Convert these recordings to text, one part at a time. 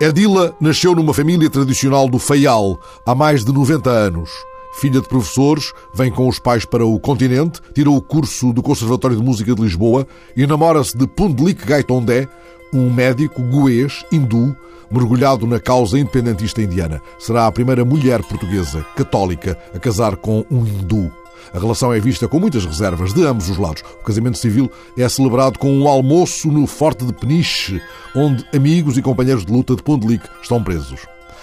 Edila nasceu numa família tradicional do Faial há mais de 90 anos. Filha de professores, vem com os pais para o continente, tira o curso do Conservatório de Música de Lisboa e namora-se de Pundlik Gaitondé, um médico goês, hindu, mergulhado na causa independentista indiana. Será a primeira mulher portuguesa, católica, a casar com um hindu. A relação é vista com muitas reservas de ambos os lados. O casamento civil é celebrado com um almoço no Forte de Peniche, onde amigos e companheiros de luta de Pundlik estão presos.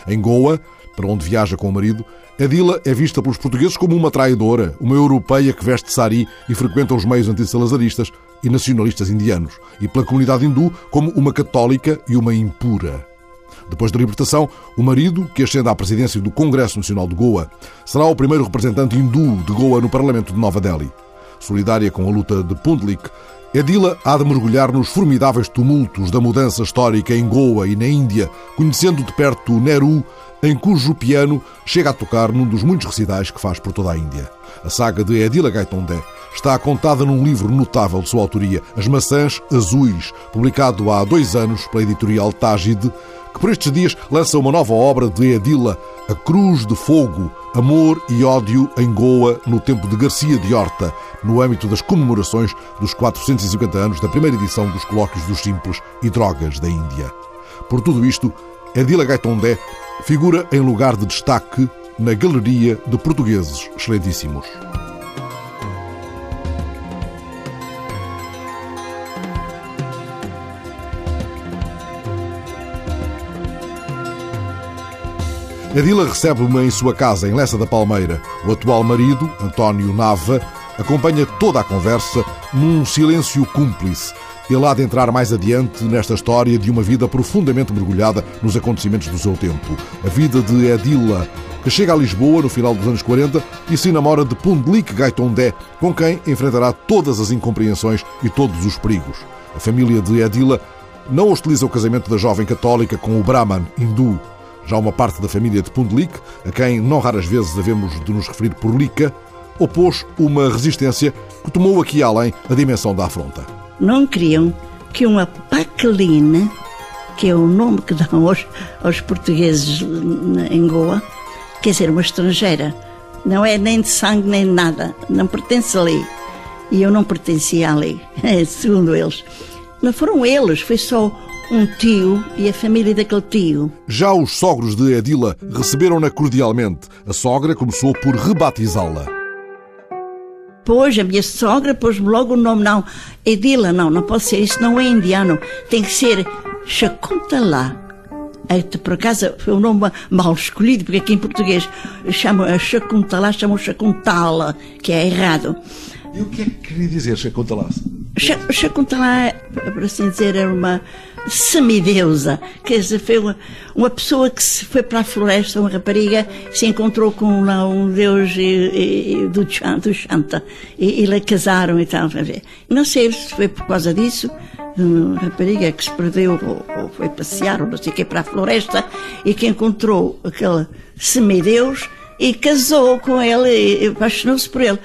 Em Goa, para onde viaja com o marido, Adila é vista pelos portugueses como uma traidora, uma europeia que veste sari e frequenta os meios antissalazaristas e nacionalistas indianos, e pela comunidade hindu como uma católica e uma impura. Depois da libertação, o marido, que ascende à presidência do Congresso Nacional de Goa, será o primeiro representante hindu de Goa no Parlamento de Nova Delhi. Solidária com a luta de Pundlik, Edila há de mergulhar nos formidáveis tumultos da mudança histórica em Goa e na Índia, conhecendo de perto Nehru, em cujo piano chega a tocar num dos muitos recitais que faz por toda a Índia. A saga de Edila Gaitondé está contada num livro notável de sua autoria, As Maçãs Azuis, publicado há dois anos pela editorial Tajid, que por estes dias lança uma nova obra de Edila, A Cruz de Fogo, Amor e Ódio em Goa, no tempo de Garcia de Horta, no âmbito das comemorações dos 450 anos da primeira edição dos Colóquios dos Simples e Drogas da Índia. Por tudo isto, Edila Gaitondé figura em lugar de destaque na Galeria de Portugueses Excelentíssimos. Adila recebe-me em sua casa, em Lessa da Palmeira. O atual marido, António Nava, acompanha toda a conversa num silêncio cúmplice. Ele há de entrar mais adiante nesta história de uma vida profundamente mergulhada nos acontecimentos do seu tempo. A vida de Edila, que chega a Lisboa no final dos anos 40 e se namora de Pundlik Gaitondé, com quem enfrentará todas as incompreensões e todos os perigos. A família de Edila não hostiliza o casamento da jovem católica com o Brahman hindu. Já uma parte da família de Pundlik, a quem não raras vezes havemos de nos referir por Lika, opôs uma resistência que tomou aqui além a dimensão da afronta. Não queriam que uma paqueline, que é o nome que dão aos, aos portugueses em Goa, quer dizer, uma estrangeira, não é nem de sangue nem de nada, não pertence ali. E eu não pertencia ali, segundo eles. Não foram eles, foi só um tio e a família daquele tio. Já os sogros de Edila receberam-na cordialmente. A sogra começou por rebatizá-la. Pois, a minha sogra pôs-me logo o nome, não. Edila, não, não pode ser, isso não é indiano. Tem que ser Shakuntala. Por acaso foi um nome mal escolhido, porque aqui em português chamam a Shakuntala, chamam Shakuntala, que é errado. E o que é que queria dizer Shakuntala? Shakuntala, por assim dizer, era uma semideusa. Quer dizer, foi uma, uma pessoa que se foi para a floresta, uma rapariga, se encontrou com um deus e, e, do, do Shanta. E, e lá casaram e tal. Não sei se foi por causa disso, uma rapariga que se perdeu ou, ou foi passear ou não sei o que para a floresta e que encontrou aquele semideus e casou com ele e apaixonou-se por ele.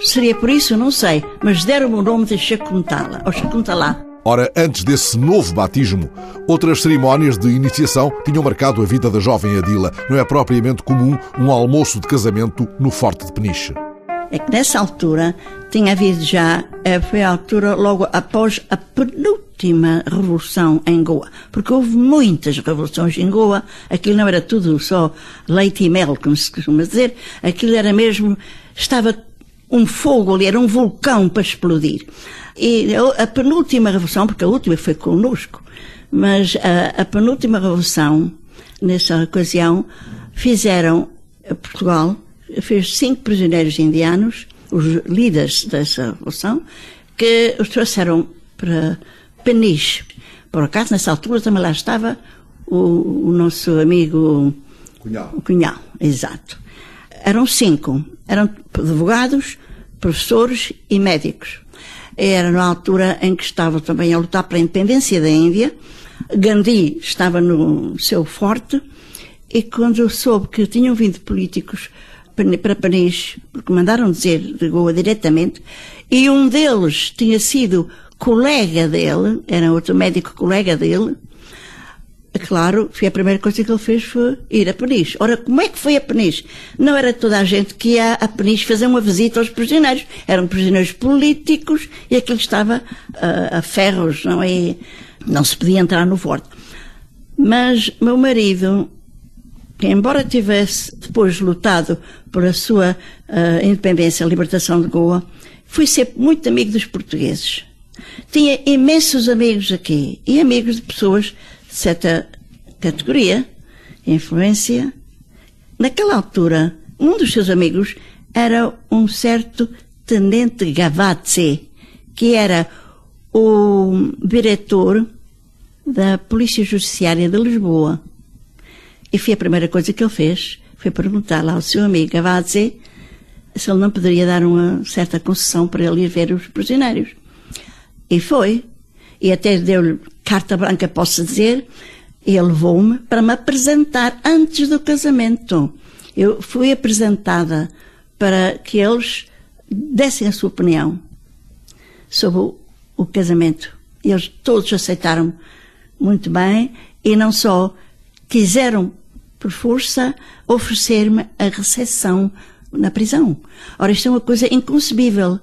Seria por isso? Não sei. Mas deram-me o nome de Shakuntala, ou Shakuntala. Ora, antes desse novo batismo, outras cerimónias de iniciação tinham marcado a vida da jovem Adila. Não é propriamente comum um almoço de casamento no Forte de Peniche. É que nessa altura tinha havido já, foi a altura logo após a penúltima revolução em Goa, porque houve muitas revoluções em Goa, aquilo não era tudo só leite e mel, como se costuma dizer, aquilo era mesmo, estava um fogo ali, era um vulcão para explodir. E a penúltima revolução, porque a última foi conosco, mas a, a penúltima revolução, nessa ocasião, fizeram, Portugal fez cinco prisioneiros indianos, os líderes dessa revolução, que os trouxeram para Peniche. Por acaso, nessa altura também lá estava o, o nosso amigo Cunhal. Cunhal, exato. Eram cinco. Eram advogados, professores e médicos. Era na altura em que estavam também a lutar pela independência da Índia. Gandhi estava no seu forte e quando soube que tinham vindo políticos para Paris, porque mandaram dizer de Goa diretamente, e um deles tinha sido colega dele, era outro médico colega dele, claro, foi a primeira coisa que ele fez foi ir a Peniche. Ora, como é que foi a Peniche? Não era toda a gente que ia a Peniche fazer uma visita aos prisioneiros. Eram prisioneiros políticos e aquilo estava uh, a ferros, não é? Não se podia entrar no forte. Mas meu marido, que embora tivesse depois lutado por a sua uh, independência, a libertação de Goa, foi sempre muito amigo dos portugueses. Tinha imensos amigos aqui e amigos de pessoas certa categoria, influência. Naquela altura, um dos seus amigos era um certo tenente Gavazzi, que era o diretor da Polícia Judiciária de Lisboa. E foi a primeira coisa que ele fez, foi perguntar lá ao seu amigo Gavazzi se ele não poderia dar uma certa concessão para ele ir ver os prisioneiros. E foi. E até deu-lhe carta branca, posso dizer, ele levou-me para me apresentar antes do casamento. Eu fui apresentada para que eles dessem a sua opinião sobre o casamento. Eles todos aceitaram muito bem e não só quiseram, por força, oferecer-me a recepção na prisão. Ora, isto é uma coisa inconcebível.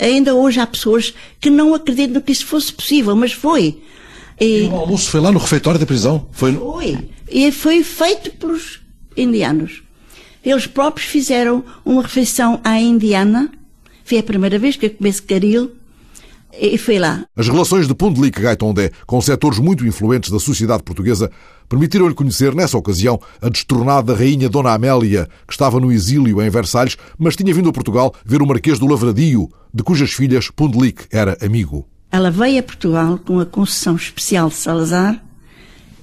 Ainda hoje há pessoas que não acreditam que isso fosse possível, mas foi. E, e o almoço foi lá no refeitório da prisão? Foi. Foi. E foi feito pelos indianos. Eles próprios fizeram uma refeição à indiana. Foi a primeira vez que eu comi caril e fui lá. As relações de Pundlik Gaitondé com setores muito influentes da sociedade portuguesa permitiram-lhe conhecer, nessa ocasião, a destornada rainha Dona Amélia, que estava no exílio em Versalhes, mas tinha vindo a Portugal ver o Marquês do Lavradio, de cujas filhas Pundlik era amigo. Ela veio a Portugal com a concessão especial de Salazar,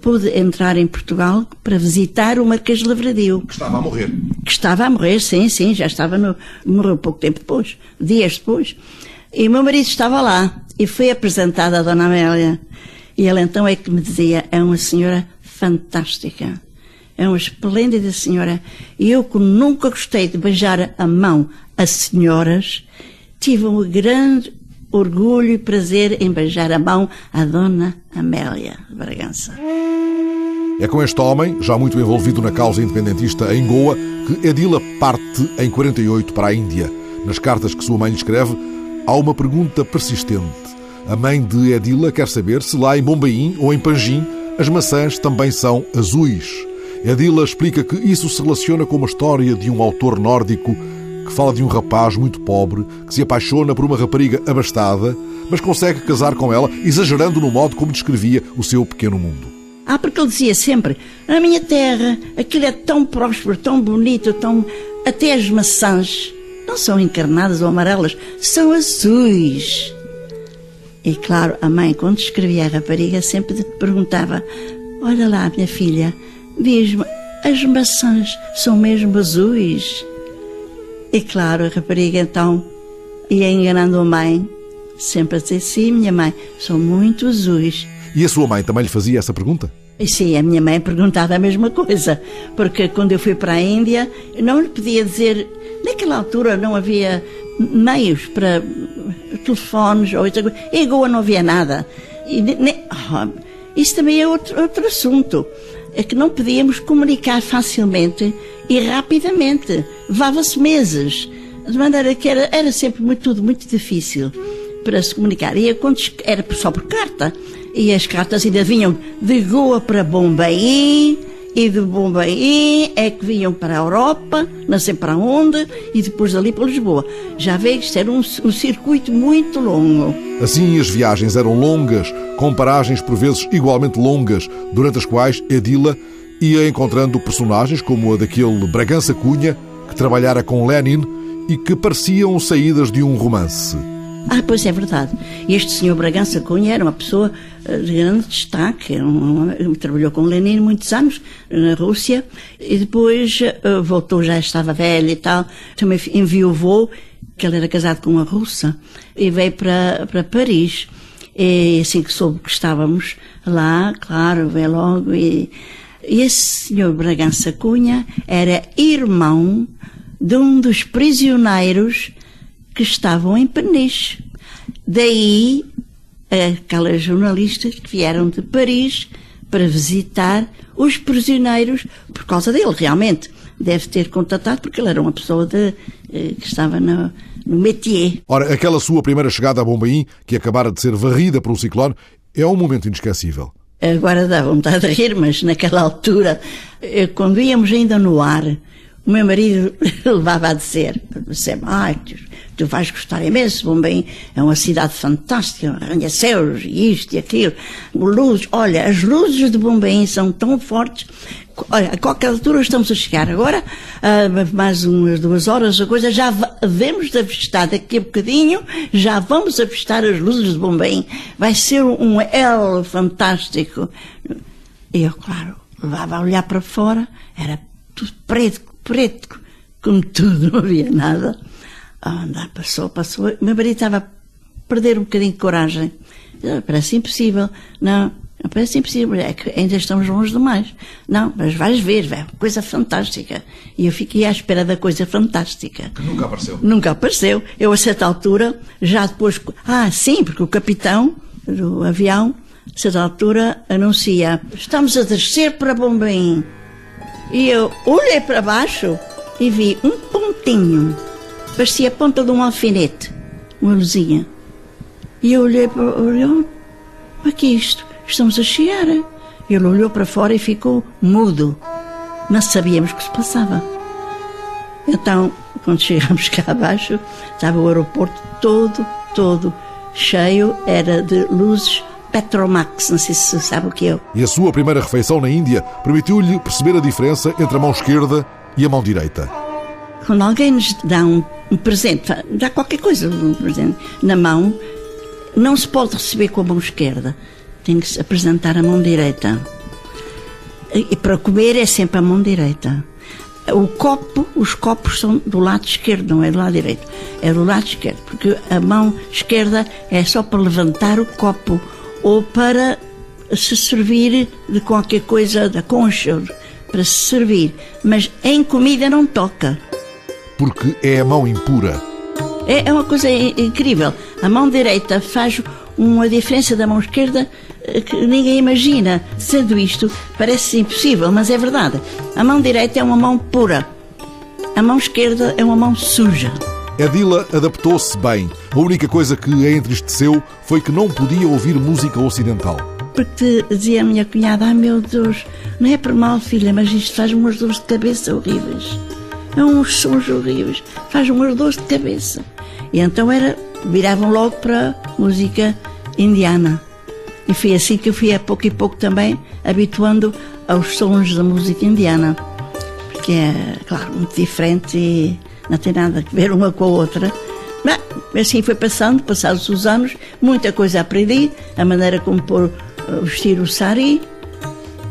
pôde entrar em Portugal para visitar o Marquês de Lavradio. Que estava a morrer. Que estava a morrer, sim, sim, já estava no... morreu pouco tempo depois, dias depois. E o meu marido estava lá e foi apresentada a Dona Amélia. E ela então é que me dizia, é uma senhora fantástica. É uma esplêndida senhora. E eu, que nunca gostei de beijar a mão a senhoras, tive um grande orgulho e prazer em beijar a mão à Dona Amélia Bragança. É com este homem, já muito envolvido na causa independentista em Goa, que Edila parte em 48 para a Índia. Nas cartas que sua mãe lhe escreve, há uma pergunta persistente. A mãe de Edila quer saber se lá em Bombaim ou em Panjim as maçãs também são azuis. Edila explica que isso se relaciona com uma história de um autor nórdico que fala de um rapaz muito pobre que se apaixona por uma rapariga abastada, mas consegue casar com ela, exagerando no modo como descrevia o seu pequeno mundo. Ah, porque ele dizia sempre: a minha terra, aquilo é tão próspero, tão bonito, tão. Até as maçãs não são encarnadas ou amarelas, são azuis. E claro, a mãe, quando escrevia a rapariga, sempre perguntava: Olha lá, minha filha, diz-me, as maçãs são mesmo azuis? E claro, a rapariga então ia enganando a mãe, sempre a dizer: Sim, minha mãe, são muito azuis. E a sua mãe também lhe fazia essa pergunta? Sim, a minha mãe perguntava a mesma coisa, porque quando eu fui para a Índia, não lhe podia dizer Naquela altura não havia meios para telefones ou outra coisa. Em Goa não havia nada. E, ne, oh, isso também é outro, outro assunto. É que não podíamos comunicar facilmente e rapidamente. Levava-se meses. De maneira que era, era sempre muito, tudo muito difícil para se comunicar. E era só por carta. E as cartas ainda vinham de Goa para Bombay e de Bombaim é que vinham para a Europa, não sei para onde, e depois dali para Lisboa. Já veio era um, um circuito muito longo. Assim, as viagens eram longas, com paragens por vezes igualmente longas, durante as quais Edila ia encontrando personagens como a daquele Bragança Cunha, que trabalhara com Lenin e que pareciam saídas de um romance. Ah, pois é verdade. Este senhor Bragança Cunha era uma pessoa eh, de grande destaque. Um, trabalhou com Lenin muitos anos na Rússia e depois uh, voltou, já estava velho e tal. Também enviou que ele era casado com uma russa, e veio para, para Paris. E assim que soube que estávamos lá, claro, veio logo. E esse senhor Bragança Cunha era irmão de um dos prisioneiros que estavam em Peniche. Daí aquelas jornalistas que vieram de Paris para visitar os prisioneiros, por causa dele, realmente. Deve ter contatado, porque ele era uma pessoa de, eh, que estava no, no métier. Ora, aquela sua primeira chegada a Bombaim, que acabara de ser varrida por um ciclone, é um momento inesquecível. Agora dá vontade de rir, mas naquela altura, eh, quando íamos ainda no ar, o meu marido levava a dizer, sempre, ai, tu, tu vais gostar imenso, Bombém é uma cidade fantástica, arranha-céus, isto e aquilo, luzes, olha, as luzes de Bombém são tão fortes, olha, a qualquer altura estamos a chegar agora, uh, mais umas duas horas, a coisa, já vemos de avistar daqui a bocadinho, já vamos avistar as luzes de Bombém, vai ser um L fantástico. E eu, claro, levava a olhar para fora, era tudo preto, preto, como tudo, não havia nada. Ah, andar, passou, passou. Meu marido estava a perder um bocadinho de coragem. Ah, parece impossível. Não, parece impossível. É que ainda estamos longe demais. Não, mas vais ver, vai, coisa fantástica. E eu fiquei à espera da coisa fantástica. Que nunca apareceu. Nunca apareceu. Eu, a certa altura, já depois. Ah, sim, porque o capitão do avião, a certa altura, anuncia: estamos a descer para Bombém. E eu olhei para baixo e vi um pontinho. Parecia a ponta de um alfinete. Uma luzinha. E eu olhei para olhou, o que é isto? Estamos a chegar. Ele olhou para fora e ficou mudo. Não sabíamos o que se passava. Então, quando chegamos cá abaixo, estava o aeroporto todo, todo cheio, era de luzes Petromax, não sei se sabe o que é. E a sua primeira refeição na Índia permitiu-lhe perceber a diferença entre a mão esquerda e a mão direita. Quando alguém nos dá um, um presente, dá qualquer coisa, um presente, na mão, não se pode receber com a mão esquerda. Tem que se apresentar a mão direita. E para comer é sempre a mão direita. O copo, os copos são do lado esquerdo, não é do lado direito. É do lado esquerdo, porque a mão esquerda é só para levantar o copo ou para se servir de qualquer coisa da concha, para se servir. Mas em comida não toca. Porque é a mão impura. É, é uma coisa incrível. A mão direita faz uma diferença da mão esquerda que ninguém imagina. Sendo isto, parece impossível, mas é verdade. A mão direita é uma mão pura. A mão esquerda é uma mão suja. Edila adaptou-se bem. A única coisa que a entristeceu foi que não podia ouvir música ocidental. Porque dizia a minha cunhada: Ah, meu Deus, não é por mal, filha, mas isto faz umas dores de cabeça horríveis. É uns sons horríveis, faz umas dores de cabeça. E então era, viravam logo para música indiana. E foi assim que eu fui a pouco e pouco também habituando aos sons da música indiana. Porque é, claro, muito diferente e não tem nada a ver uma com a outra. Mas assim foi passando, passados os anos, muita coisa aprendi, a maneira como pôr, uh, vestir o sari,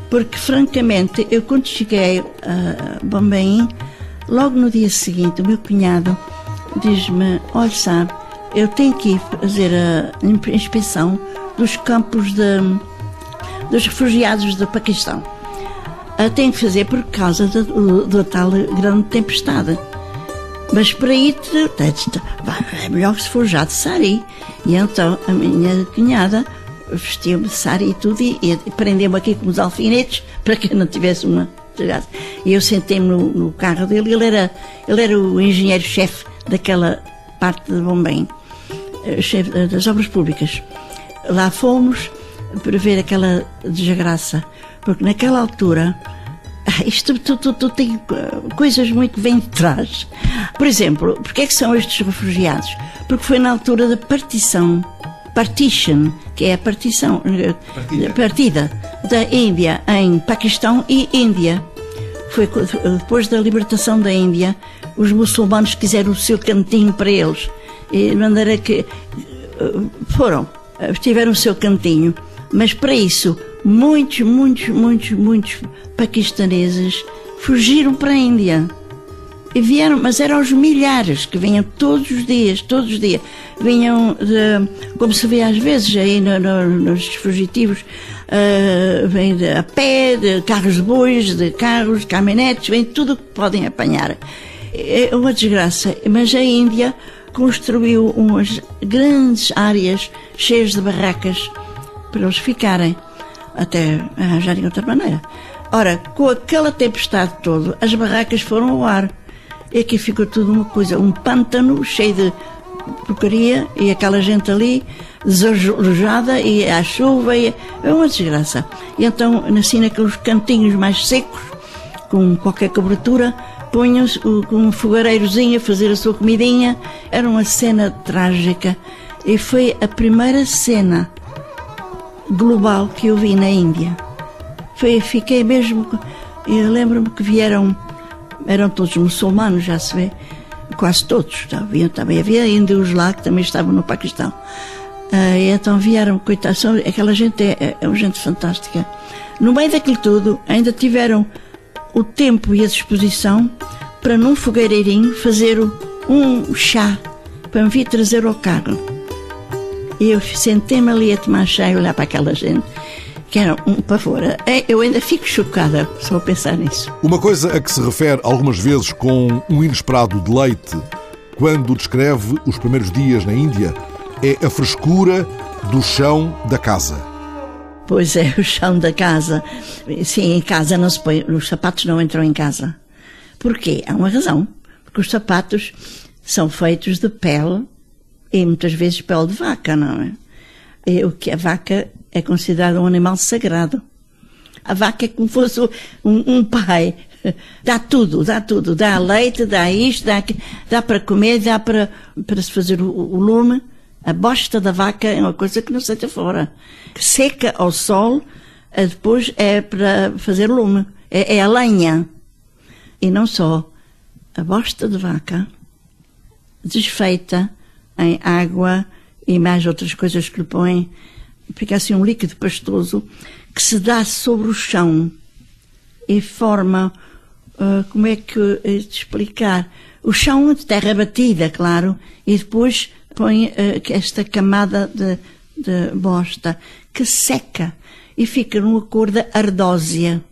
porque francamente, eu quando cheguei a Bombaim, logo no dia seguinte, o meu cunhado diz-me, olha sabe, eu tenho que ir fazer a inspeção dos campos de, dos refugiados do Paquistão. tenho que fazer por causa da tal grande tempestade. Mas para ir, é melhor se for já de sari. E então a minha cunhada vestiu-me de sari e tudo e, e prendeu-me aqui com os alfinetes para que eu não tivesse uma E eu sentei-me no, no, carro dele, ele era, ele era o engenheiro-chefe daquela parte de Bombém, eh, chefe das obras públicas. Lá fomos para ver aquela desgraça, porque naquela altura isto tudo, tudo, tem uh, coisas muito vêm de trás. Por exemplo, porque é que são estes refugiados? Porque foi na altura da partição, partition, que é a partição, uh, partida, partida da Índia em Paquistão e Índia. Foi depois da libertação da Índia, os muçulmanos quiseram o seu cantinho para eles. E de maneira que foram, tiveram o seu cantinho. Mas para isso, muitos, muitos, muitos, muitos paquistaneses fugiram para a Índia. E vieram, mas eram os milhares que vinham todos os dias, todos os dias. Vinham, de, como se vê às vezes aí no, no, nos fugitivos, uh, vêm a pé, de carros de bois, de carros, de caminhonetes, vem tudo o que podem apanhar. É uma desgraça. Mas a Índia construiu umas grandes áreas cheias de barracas para eles ficarem. até arranjarem outra maneira. Ora, com aquela tempestade toda, as barracas foram ao ar. E aqui ficou tudo uma coisa, um pântano cheio de porcaria e aquela gente ali desalojada e à chuva e é uma desgraça. E então nasci naqueles cantinhos mais secos, com qualquer cobertura, punham-se com um fogareirozinho a fazer a sua comidinha. Era uma cena trágica e foi a primeira cena global que eu vi na Índia. Foi, fiquei mesmo. Eu lembro-me que vieram, eram todos muçulmanos, já se vê, quase todos. Havia, também havia índios lá que também estavam no Paquistão. Uh, então vieram, coitados, aquela gente é, é, é uma gente fantástica. No meio daquilo tudo, ainda tiveram o tempo e a disposição para num fogueireirinho fazer um chá para me vir trazer ao carro. E eu sentei-me ali a tomar chá e olhar para aquela gente que era um pavor. É, eu ainda fico chocada só a pensar nisso. Uma coisa a que se refere algumas vezes com um inesperado deleite quando descreve os primeiros dias na Índia é a frescura do chão da casa. Pois é, o chão da casa. Sim, em casa não se põe, os sapatos não entram em casa. Porquê? Há uma razão. Porque os sapatos são feitos de pele e muitas vezes pele de vaca, não é? E o que a vaca é considerada um animal sagrado. A vaca é como fosse um, um pai. Dá tudo, dá tudo. Dá leite, dá isto, dá, dá para comer, dá para, para se fazer o, o lume. A bosta da vaca é uma coisa que não se deita fora. Seca ao sol, eh, depois é para fazer lume. É, é a lenha. E não só. A bosta de vaca, desfeita em água e mais outras coisas que lhe põem, fica assim um líquido pastoso que se dá sobre o chão e forma, uh, como é que de explicar? O chão de terra batida, claro, e depois põe uh, esta camada de, de bosta que seca e fica numa cor de ardósia.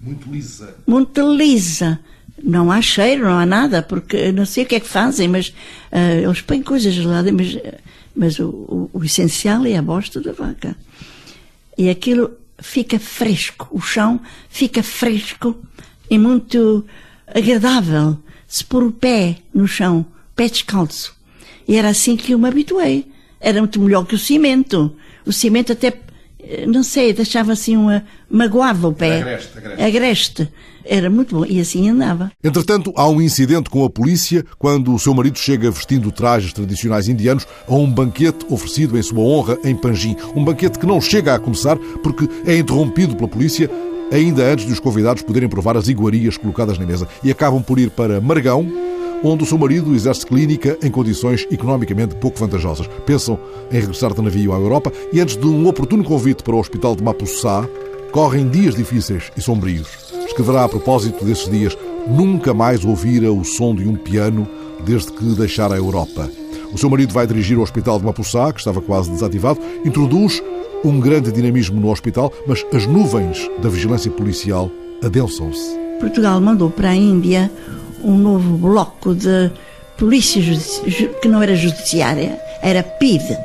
Muito lisa. Muito lisa. Não há cheiro, não há nada, porque não sei o que é que fazem, mas uh, eles põem coisas lá, mas, mas o, o, o, essencial é a bosta da vaca. E aquilo fica fresco, o chão fica fresco e muito agradável. Se pôr o pé no chão, pé descalço, e era assim que eu me habituei. Era muito melhor que o cimento. O cimento até, eh, não sei, deixava assim uma. magoava o pé. Agreste, agreste. agreste. Era muito bom. E assim andava. Entretanto, há um incidente com a polícia quando o seu marido chega vestindo trajes tradicionais indianos a um banquete oferecido em sua honra em Panjim. Um banquete que não chega a começar porque é interrompido pela polícia ainda antes de os convidados poderem provar as iguarias colocadas na mesa. E acabam por ir para Margão, onde o seu marido exerce clínica em condições economicamente pouco vantajosas. Pensam em regressar de navio à Europa e, antes de um oportuno convite para o hospital de Mapussá, correm dias difíceis e sombrios. Escreverá a propósito desses dias: Nunca mais ouvira o som de um piano desde que deixara a Europa. O seu marido vai dirigir o hospital de Mapussá, que estava quase desativado, introduz um grande dinamismo no hospital, mas as nuvens da vigilância policial adensam-se. Portugal mandou para a Índia um novo bloco de polícia que não era judiciária, era PID.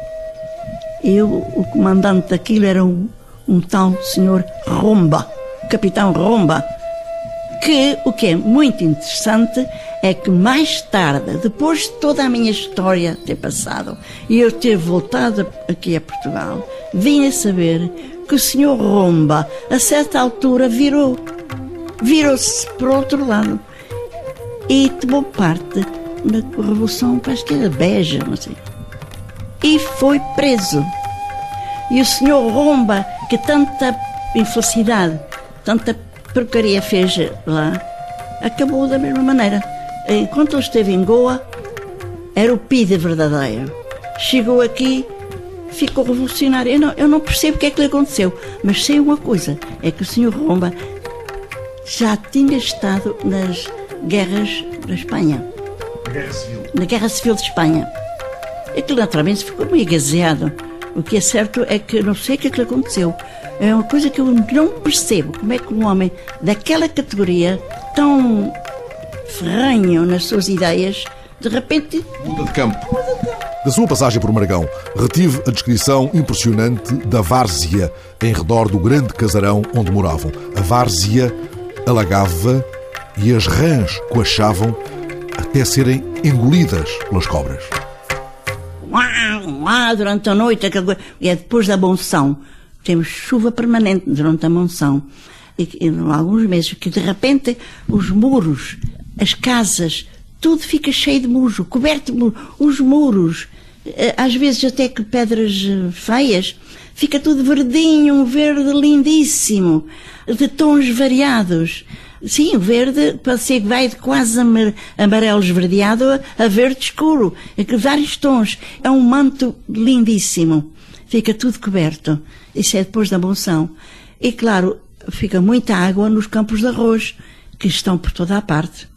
E o, o comandante daquilo era um, um tal senhor Romba, capitão Romba, que o que é muito interessante é que mais tarde, depois de toda a minha história ter passado e eu ter voltado aqui a Portugal, vim a saber que o senhor Romba, a certa altura, virou. Virou-se para o outro lado e tomou parte na Revolução, parece que era Beja, não sei. E foi preso. E o senhor Romba, que tanta infelicidade, tanta porcaria fez lá, acabou da mesma maneira. Enquanto ele esteve em Goa, era o PIDE verdadeiro. Chegou aqui, ficou revolucionário. Eu não, eu não percebo o que é que lhe aconteceu, mas sei uma coisa: é que o senhor Romba já tinha estado nas guerras da Espanha. Na Guerra Civil. Na Guerra Civil de Espanha. Aquilo naturalmente ficou meio gazeado. O que é certo é que não sei o que é que aconteceu. É uma coisa que eu não percebo. Como é que um homem daquela categoria, tão ferranho nas suas ideias, de repente. Muda de campo. Da sua passagem por Margão, retive a descrição impressionante da várzea em redor do grande casarão onde moravam. A várzea alagava e as rãs coachavam até serem engolidas pelas cobras. Uau, durante a noite. E é depois da monção. Temos chuva permanente durante a monção. E, e alguns meses que de repente os muros, as casas, tudo fica cheio de mujo, coberto de mujo. Os muros, eh, às vezes até que pedras eh, feias, fica tudo verdinho, um verde lindíssimo, de tons variados. Sim, o verde ser que vai de quase amarelo esverdeado a verde escuro, é vários tons. É um manto lindíssimo. Fica tudo coberto. Isso é depois da monção. E claro, fica muita água nos campos de arroz, que estão por toda a parte.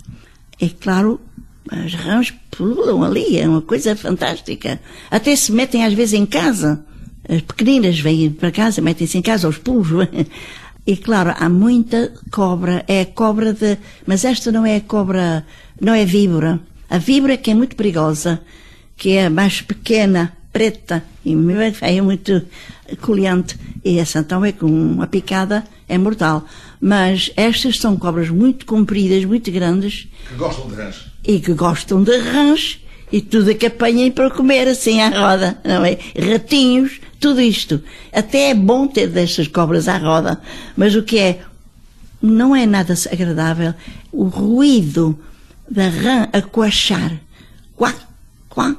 E claro, as rãs pulam ali, é uma coisa fantástica. Até se metem às vezes em casa. As pequeninas vêm para casa, metem-se em casa aos pulos. E claro, há muita cobra, é a cobra de. Mas esta não é a cobra, não é víbora. A víbora que é muito perigosa, que é mais pequena, preta e é muito coliante. E essa então é com uma picada é mortal. Mas estas são cobras muito compridas, muito grandes. Que gostam de rãs. E que gostam de rãs e tudo que apanhem para comer assim à roda, não é? Ratinhos, tudo isto. Até é bom ter destas cobras à roda, mas o que é, não é nada agradável o ruído da rã a coachar. Quá, quá,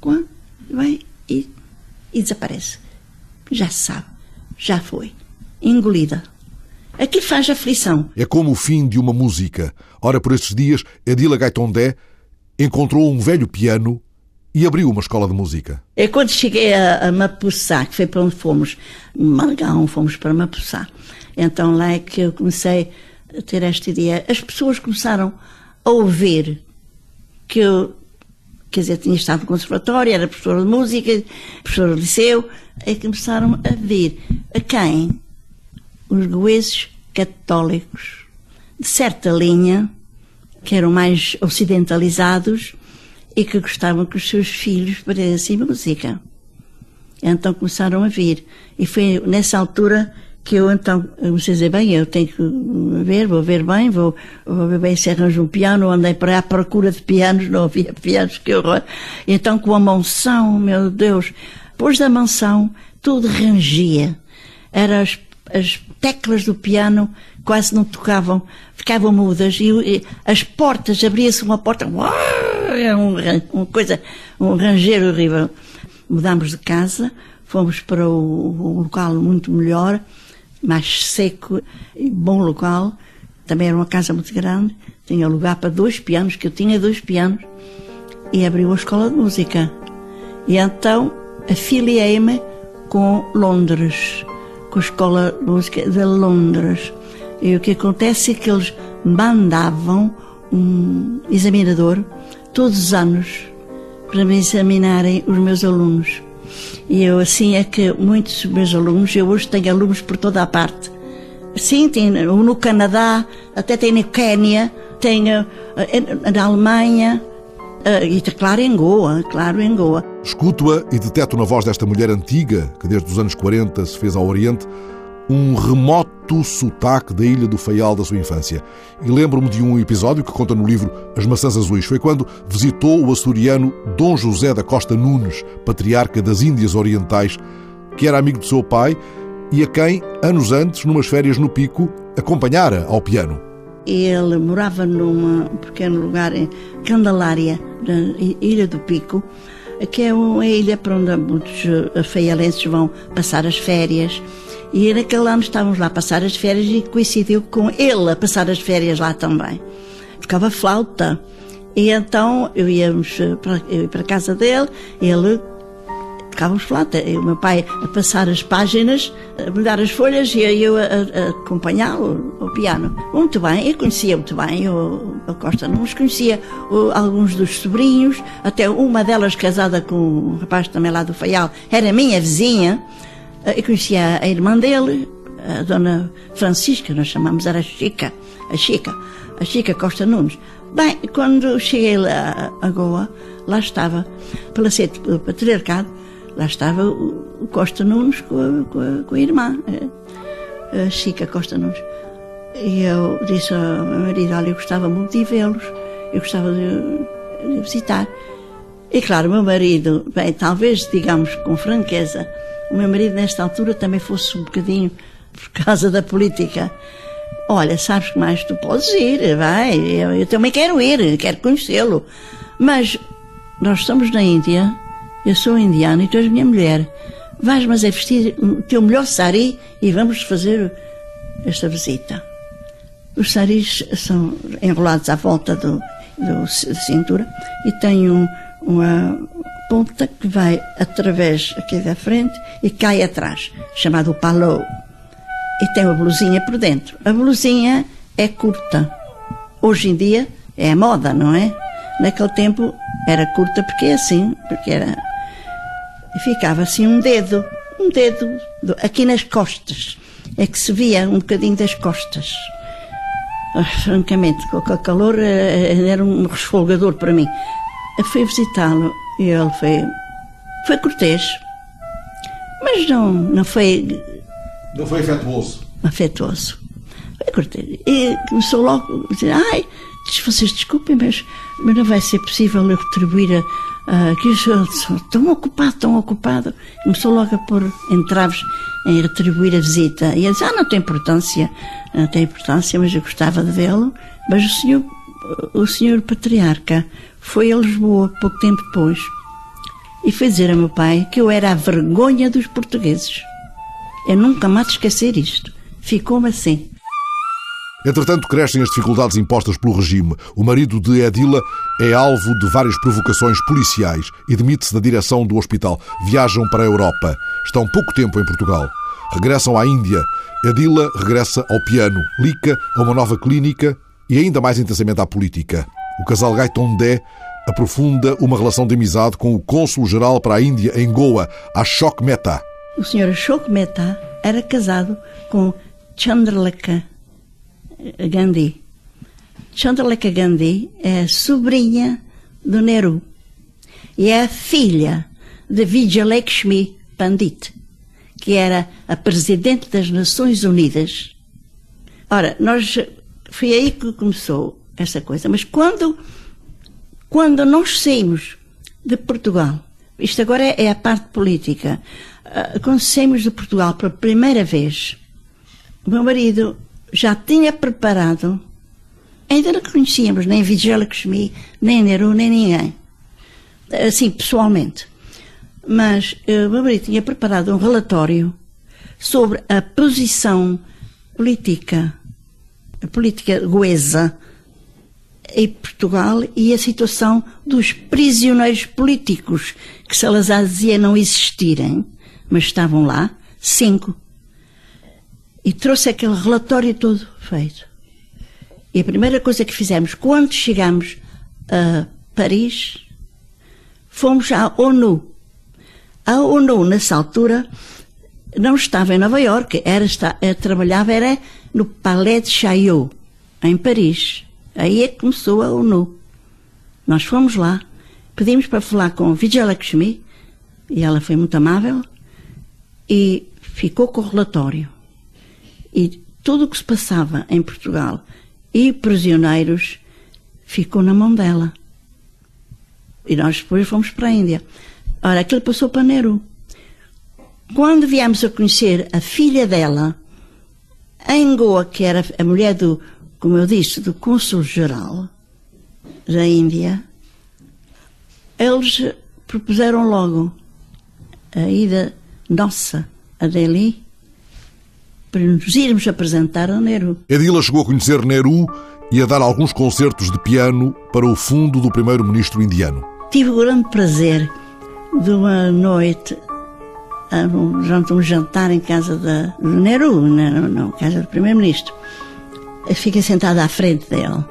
quá, vai e, e desaparece. Já sabe, já foi. Engolida. Aquilo faz aflição. É como o fim de uma música. Ora, por estes dias, Edila Gaitondé encontrou um velho piano e abriu uma escola de música. É quando cheguei a, a Mapuçá, que foi para onde fomos, Malgão, fomos para Mapuçá. Então lá é que eu comecei a ter esta ideia. As pessoas começaram a ouvir que eu, quer dizer, tinha estado no conservatório, era professora de música, professora de liceu, e começaram a ver a quem? Os goeses católicos, de certa linha, que eram mais ocidentalizados e que gostavam que os seus filhos aprendessem música. Então começaram a vir. E foi nessa altura que eu então comecei a dizer, bem, eu tenho que ver, vou ver bem, vou, vou ver bem se arranjo um piano, andei para à procura de pianos, não havia pianos, que horror. Então com a mansão, meu Deus, depois da mansão, tudo rangia. Eram as, as teclas do piano quase não tocavam, ficavam mudas e, e as portas, abria-se uma porta, era um, uma coisa, um ranger horrível. Mudámos de casa, fomos para o, um local muito melhor, mais seco e bom local. Também era uma casa muito grande, tinha lugar para dois pianos, que eu tinha dois pianos, e abriu a escola de música. E então afiliei-me com Londres, com a Escola de Música de Londres. E o que acontece é que eles mandavam um examinador todos os anos para me examinarem os meus alunos. E eu, assim, é que muitos dos meus alunos, eu hoje tenho alunos por toda a parte. Sim, tem no Canadá, até tem na Quénia, tenho eh, na Alemanha, eh, e claro em Goa, claro em Goa. Escuto-a e deteto na voz desta mulher antiga, que desde os anos 40 se fez ao Oriente, um remoto sotaque da ilha do Faial da sua infância. E lembro-me de um episódio que conta no livro As Maçãs Azuis. Foi quando visitou o açoriano Dom José da Costa Nunes, patriarca das Índias Orientais, que era amigo do seu pai e a quem, anos antes, numas férias no Pico, acompanhara ao piano. Ele morava num pequeno lugar em Candelária, na Ilha do Pico, que é uma ilha para onde muitos faialenses vão passar as férias. E naquele ano estávamos lá a passar as férias e coincidiu com ele a passar as férias lá também. Tocava flauta. E então eu íamos para, eu ia para a casa dele, ele tocávamos flauta. E o meu pai a passar as páginas, a mudar as folhas e eu a, a, acompanhá-lo ao piano. Muito bem, eu conhecia muito bem o, o Costa Nunes, conhecia o, alguns dos sobrinhos, até uma delas casada com um rapaz também lá do Faial, era minha vizinha. Eh, eu conhecia a irmã dele, a dona Francisca, nós chamamos, era Chica, a Chica, a Chica Costa Nunes. Bem, quando cheguei lá a Goa, lá estava, Palacete Patriarcado, lá estava o Costa Nunes com a, com a, com a irmã, a Chica Costa Nunes. E eu disse ao meu marido, olha, eu gostava muito de vê-los, eu gostava de, de visitar. E claro, meu marido, bem, talvez, digamos com franqueza, o meu marido nesta altura também fosse um bocadinho por causa da política. Olha, sabes que mais tu podes ir, vai, eu, eu também quero ir, quero conhecê-lo. Mas nós estamos na Índia, eu sou indiana e tu és minha mulher. Vais, mas é vestir o teu melhor sari e vamos fazer esta visita. Os saris são enrolados à volta do, do cintura e têm um, uma ponta que vai através aqui da frente e cai atrás, chamado palou. E tem uma blusinha por dentro. A blusinha é curta. Hoje em dia é a moda, não é? Naquele tempo era curta porque é assim, porque era. E ficava assim um dedo, um dedo aqui nas costas. É que se via um bocadinho das costas. Ah, francamente, com o calor eh, eh, era um resfolgador para mim. Eu fui visitá-lo e ele foi, foi cortês, mas não, não foi. Não foi afetuoso. Afetuoso. Foi cortês. E começou logo a dizer: ai, vocês desculpem, mas, mas não vai ser possível eu retribuir a. Uh, que eu sou tão ocupado, tão ocupado. Começou logo a pôr entraves em retribuir a visita. E ele disse, ah, não tem importância, não tem importância, mas eu gostava de vê-lo. Mas o senhor, o senhor patriarca foi a Lisboa pouco tempo depois e foi dizer a meu pai que eu era a vergonha dos portugueses. Eu nunca mais esquecer isto. Ficou-me assim. Entretanto, crescem as dificuldades impostas pelo regime. O marido de Edila é alvo de várias provocações policiais e demite-se da direção do hospital. Viajam para a Europa. Estão pouco tempo em Portugal. Regressam à Índia. Edila regressa ao piano, Lica a uma nova clínica e ainda mais intensamente à política. O casal Gaitondé aprofunda uma relação de amizade com o cônsul-geral para a Índia em Goa, Ashok Mehta. O senhor Ashok Mehta era casado com Chandralekha Gandhi. Chandralekha Gandhi é sobrinha do Nehru e é filha de Vijayalakshmi Pandit, que era a presidente das Nações Unidas. Ora, nós foi aí que começou essa coisa. Mas quando quando nós saímos de Portugal, isto agora é, a parte política, ah, quando saímos de Portugal pela primeira vez, o meu marido já tinha preparado, ainda não conhecíamos nem Vijayalakshmi, nem Nehru, nem ninguém, assim, pessoalmente. Mas uh, o meu marido tinha preparado um relatório sobre a posição política, a política goesa em Portugal e a situação dos prisioneiros políticos, que Salazar dizia não existirem, mas estavam lá, cinco e trouxe aquele relatório todo feito. E a primeira coisa que fizemos, quando chegamos a Paris, fomos à ONU. A ONU, nessa altura, não estava em Nova Iorque, era, está, trabalhava era no Palais de Chaillot, em Paris. Aí é que começou a ONU. Nós fomos lá, pedimos para falar com Vijayalakshmi, e ela foi muito amável, e ficou com o relatório. E tudo o que se passava em Portugal e prisioneiros ficou na mão dela. E nós depois fomos para a Índia. Ora, aquilo passou para Nehru. Quando viemos a conhecer a filha dela, em Goa, que era a mulher do, como eu disse, do cônsul-geral da Índia, eles propuseram logo a ida nossa a Delhi para nos irmos apresentar a Nehru. Edila chegou a conhecer Nehru e a dar alguns concertos de piano para o fundo do primeiro-ministro indiano. Tive o grande prazer de uma noite, durante um jantar em casa da, do Nehru, na, na casa do primeiro-ministro. Fiquei sentada à frente dele.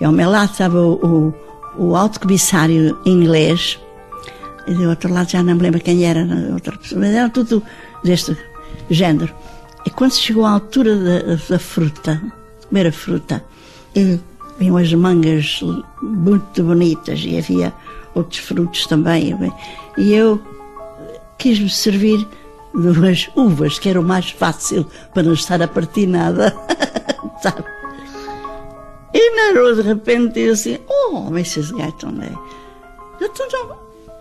E ao meu lado estava o, o, o alto comissário inglês, e do outro lado já não me lembro quem era, outra pessoa, mas era tudo deste género. E quando chegou à altura da, da fruta, comer a fruta, ele vinham as mangas muito bonitas e havia outros frutos também. E eu quis-me servir duas uvas, que era o mais fácil para não estar a partir nada. Sabe? E Narou de repente disse assim: Oh, Mrs. Guyton, eu não,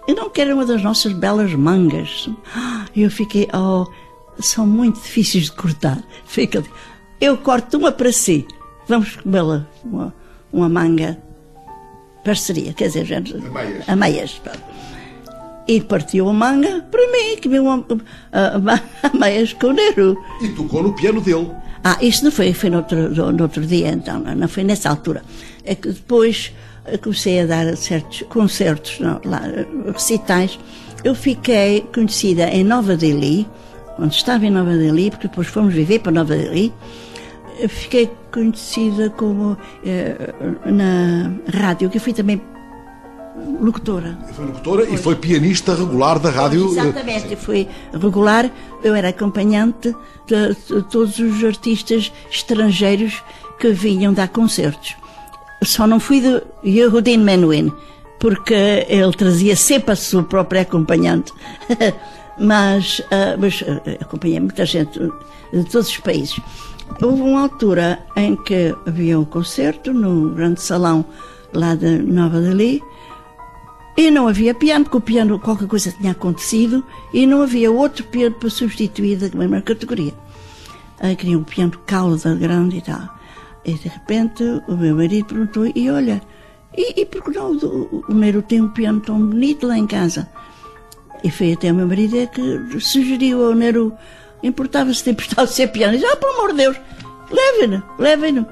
eu não quero uma das nossas belas mangas. E eu fiquei: Oh, são muito difíceis de cortar. Fica Eu corto uma para si. Vamos comê-la, uma, uma manga parceria, quer dizer, a meias. E partiu a manga para mim, que uma, a, a meias com o Nero. E tocou no piano dele. Ah, isto não foi, foi no outro, no outro dia, então, não foi nessa altura. É que depois eh, comecei a dar certos concertos, não, lá, recitais. Eu fiquei conhecida em Nova Delhi, quando estava em Nova Delhi, porque depois fomos viver para Nova Delhi. Fiquei conhecida como eh, na rádio, que eu fui também locutora. Foi locutora foi. e foi pianista regular da rádio. Eh, Exatamente, fui regular. Eu era acompanhante de, de, todos os artistas estrangeiros que vinham dar concertos. Só não fui de Yehudin Menuhin, porque ele trazia sempre a sua própria acompanhante. mas, uh, mas uh, acompanhei muita gente de todos os países. Houve uma altura em que havia um concerto no grande salão lá de Nova Delhi e não havia piano, porque o piano, qualquer coisa tinha acontecido, e não havia outro piano para substituir da mesma categoria. Aí queria um piano cauda grande e tal. E de repente o meu marido perguntou, e olha, e, e por que não o, o Nero tem um piano tão bonito lá em casa? E foi até o meu marido é que sugeriu ao Nero, importava-se de emprestar o seu piano. E disse, ah, pelo amor de Deus, levem-no, levem-no.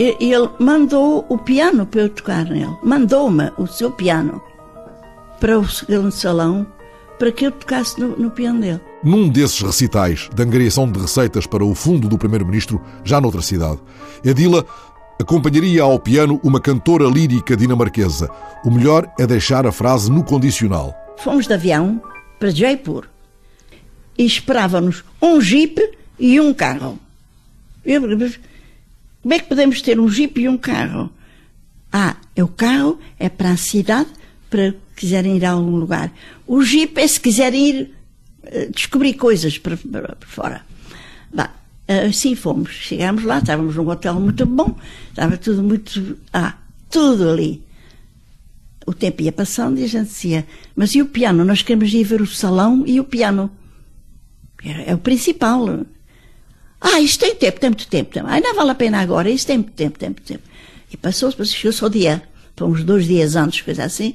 E, e ele mandou o piano para eu tocar nele. Mandou-me o seu piano para o grande salão para que eu tocasse no, no piano dele. Num desses recitais de angariação de receitas para o fundo do Primeiro-Ministro, já noutra cidade, Edila acompanharia ao piano uma cantora lírica dinamarquesa. O melhor é deixar a frase no condicional. Fomos de avião para Jaipur e esperávamos um jeep e um carro. Eu, como é que podemos ter um jeep e um carro? Ah, o carro é para a cidade para quiserem ir a algum lugar. O Jeep é se quiserem ir uh, descobrir coisas para, fora. Bah, assim fomos. Chegámos lá, estávamos num hotel muito bom, estava tudo muito. Ah, tudo ali. O tempo ia passando e a gente dizia: Mas e o piano? Nós queremos ir ver o salão e o piano. É, é o principal. Ah, isto tem tempo, tem muito tempo. Ah, não vale a pena agora, isto tem muito tempo, tem muito tempo. E passou-se, chegou-se ao dia uns dois dias antes, coisa assim,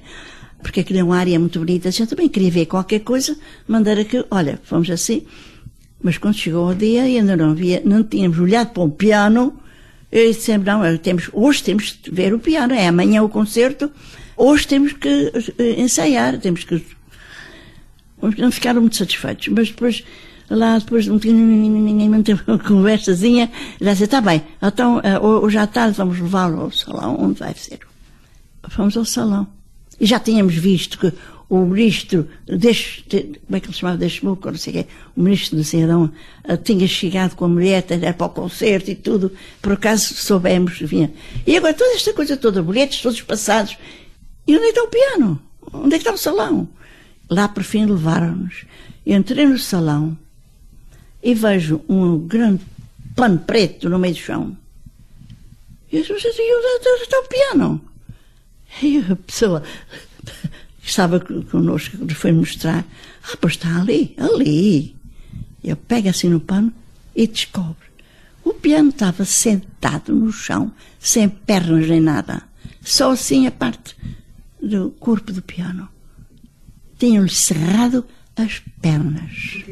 porque aquilo é uma área muito bonita. Eu também queria ver qualquer coisa, mandar aquilo, olha, fomos assim. Mas quando chegou o dia e ainda não havia, não tínhamos olhado para o piano, eu disse sempre, não, temos, hoje temos de ver o piano, é amanhã o concerto, hoje temos que eh, ensaiar, temos que. Não ficaram muito satisfeitos, mas depois, lá depois de uma conversazinha, já disse, está bem, então eh, hoje à tarde vamos levá-lo ao salão onde vai ser fomos ao salão. E já tínhamos visto que o ministro, deste, como é que ele chamava, deste não sei o quê, o ministro do Cidadão eh, tinha chegado com a mulher, era para o concerto e tudo, por acaso soubemos, vinha. E agora toda esta coisa toda, bilhetes todos passados. E onde é que está o piano? Onde é que está o salão? Lá por fim levaram-nos. Entrei no salão e vejo um grande pano preto no meio do chão. E eu disse, onde está o piano? E a pessoa que estava connosco nos foi mostrar. Ah, pois está ali, ali. Eu pego assim no pano e descobre. O piano estava sentado no chão, sem pernas nem nada. Só assim a parte do corpo do piano. Tinham-lhe cerrado as pernas.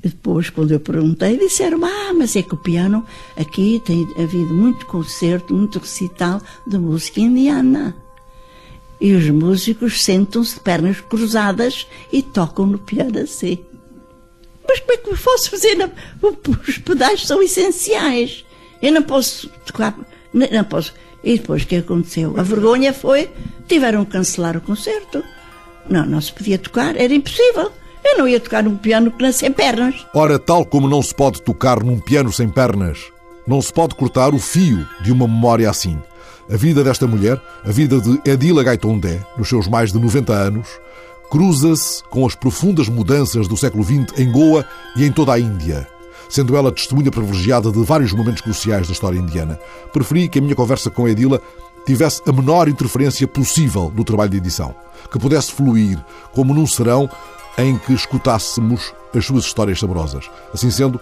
Depois, quando eu perguntei, disseram: Ah, mas é que o piano aqui tem havido muito concerto, muito recital de música indiana. E os músicos sentam-se de pernas cruzadas e tocam no piano assim. Mas como é que eu posso fazer? Os pedais são essenciais. Eu não posso tocar. Não posso. E depois o que aconteceu? A vergonha foi: tiveram que cancelar o concerto. Não, não se podia tocar, era impossível. Eu não ia tocar num piano que sem pernas. Ora, tal como não se pode tocar num piano sem pernas, não se pode cortar o fio de uma memória assim. A vida desta mulher, a vida de Edila Gaitondé, nos seus mais de 90 anos, cruza-se com as profundas mudanças do século XX em Goa e em toda a Índia, sendo ela testemunha privilegiada de vários momentos cruciais da história indiana. Preferi que a minha conversa com Edila tivesse a menor interferência possível no trabalho de edição, que pudesse fluir como num serão em que escutássemos as suas histórias saborosas. Assim sendo,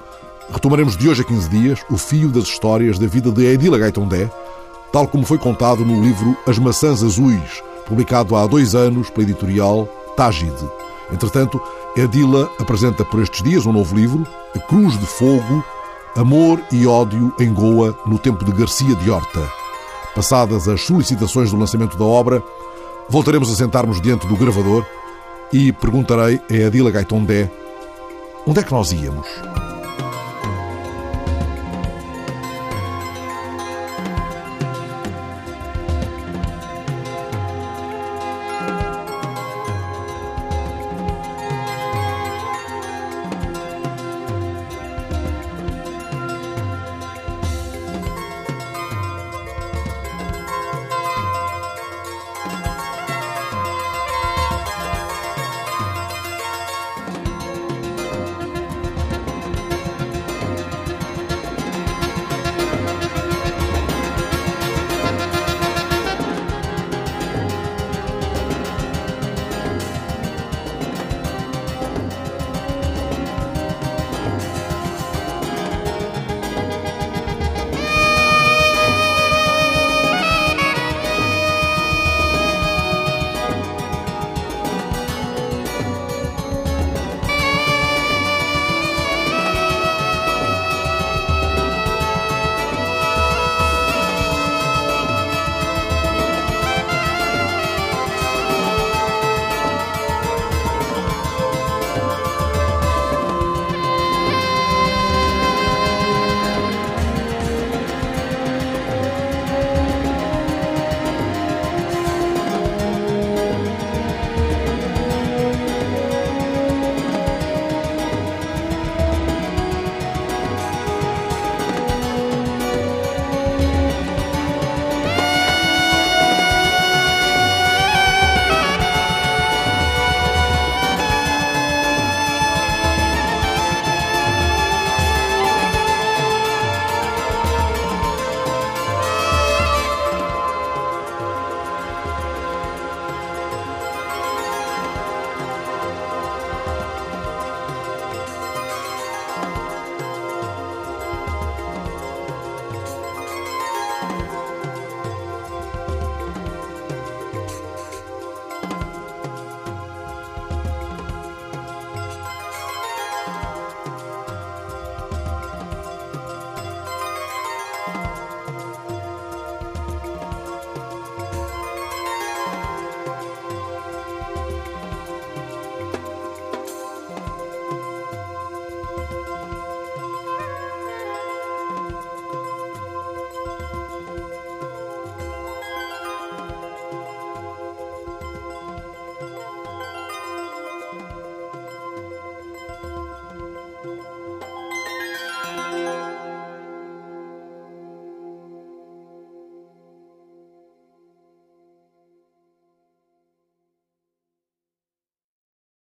retomaremos de hoje a 15 dias o fio das histórias da vida de Edila Gaitondé, tal como foi contado no livro As Maçãs Azuis, publicado há dois anos pela editorial Tágide. Entretanto, Edila apresenta por estes dias um novo livro, A Cruz de Fogo, Amor e Ódio em Goa, no tempo de Garcia de Horta. Passadas as solicitações do lançamento da obra, voltaremos a sentar-nos diante do gravador e perguntarei a Adila Gaitondé onde é que nós íamos.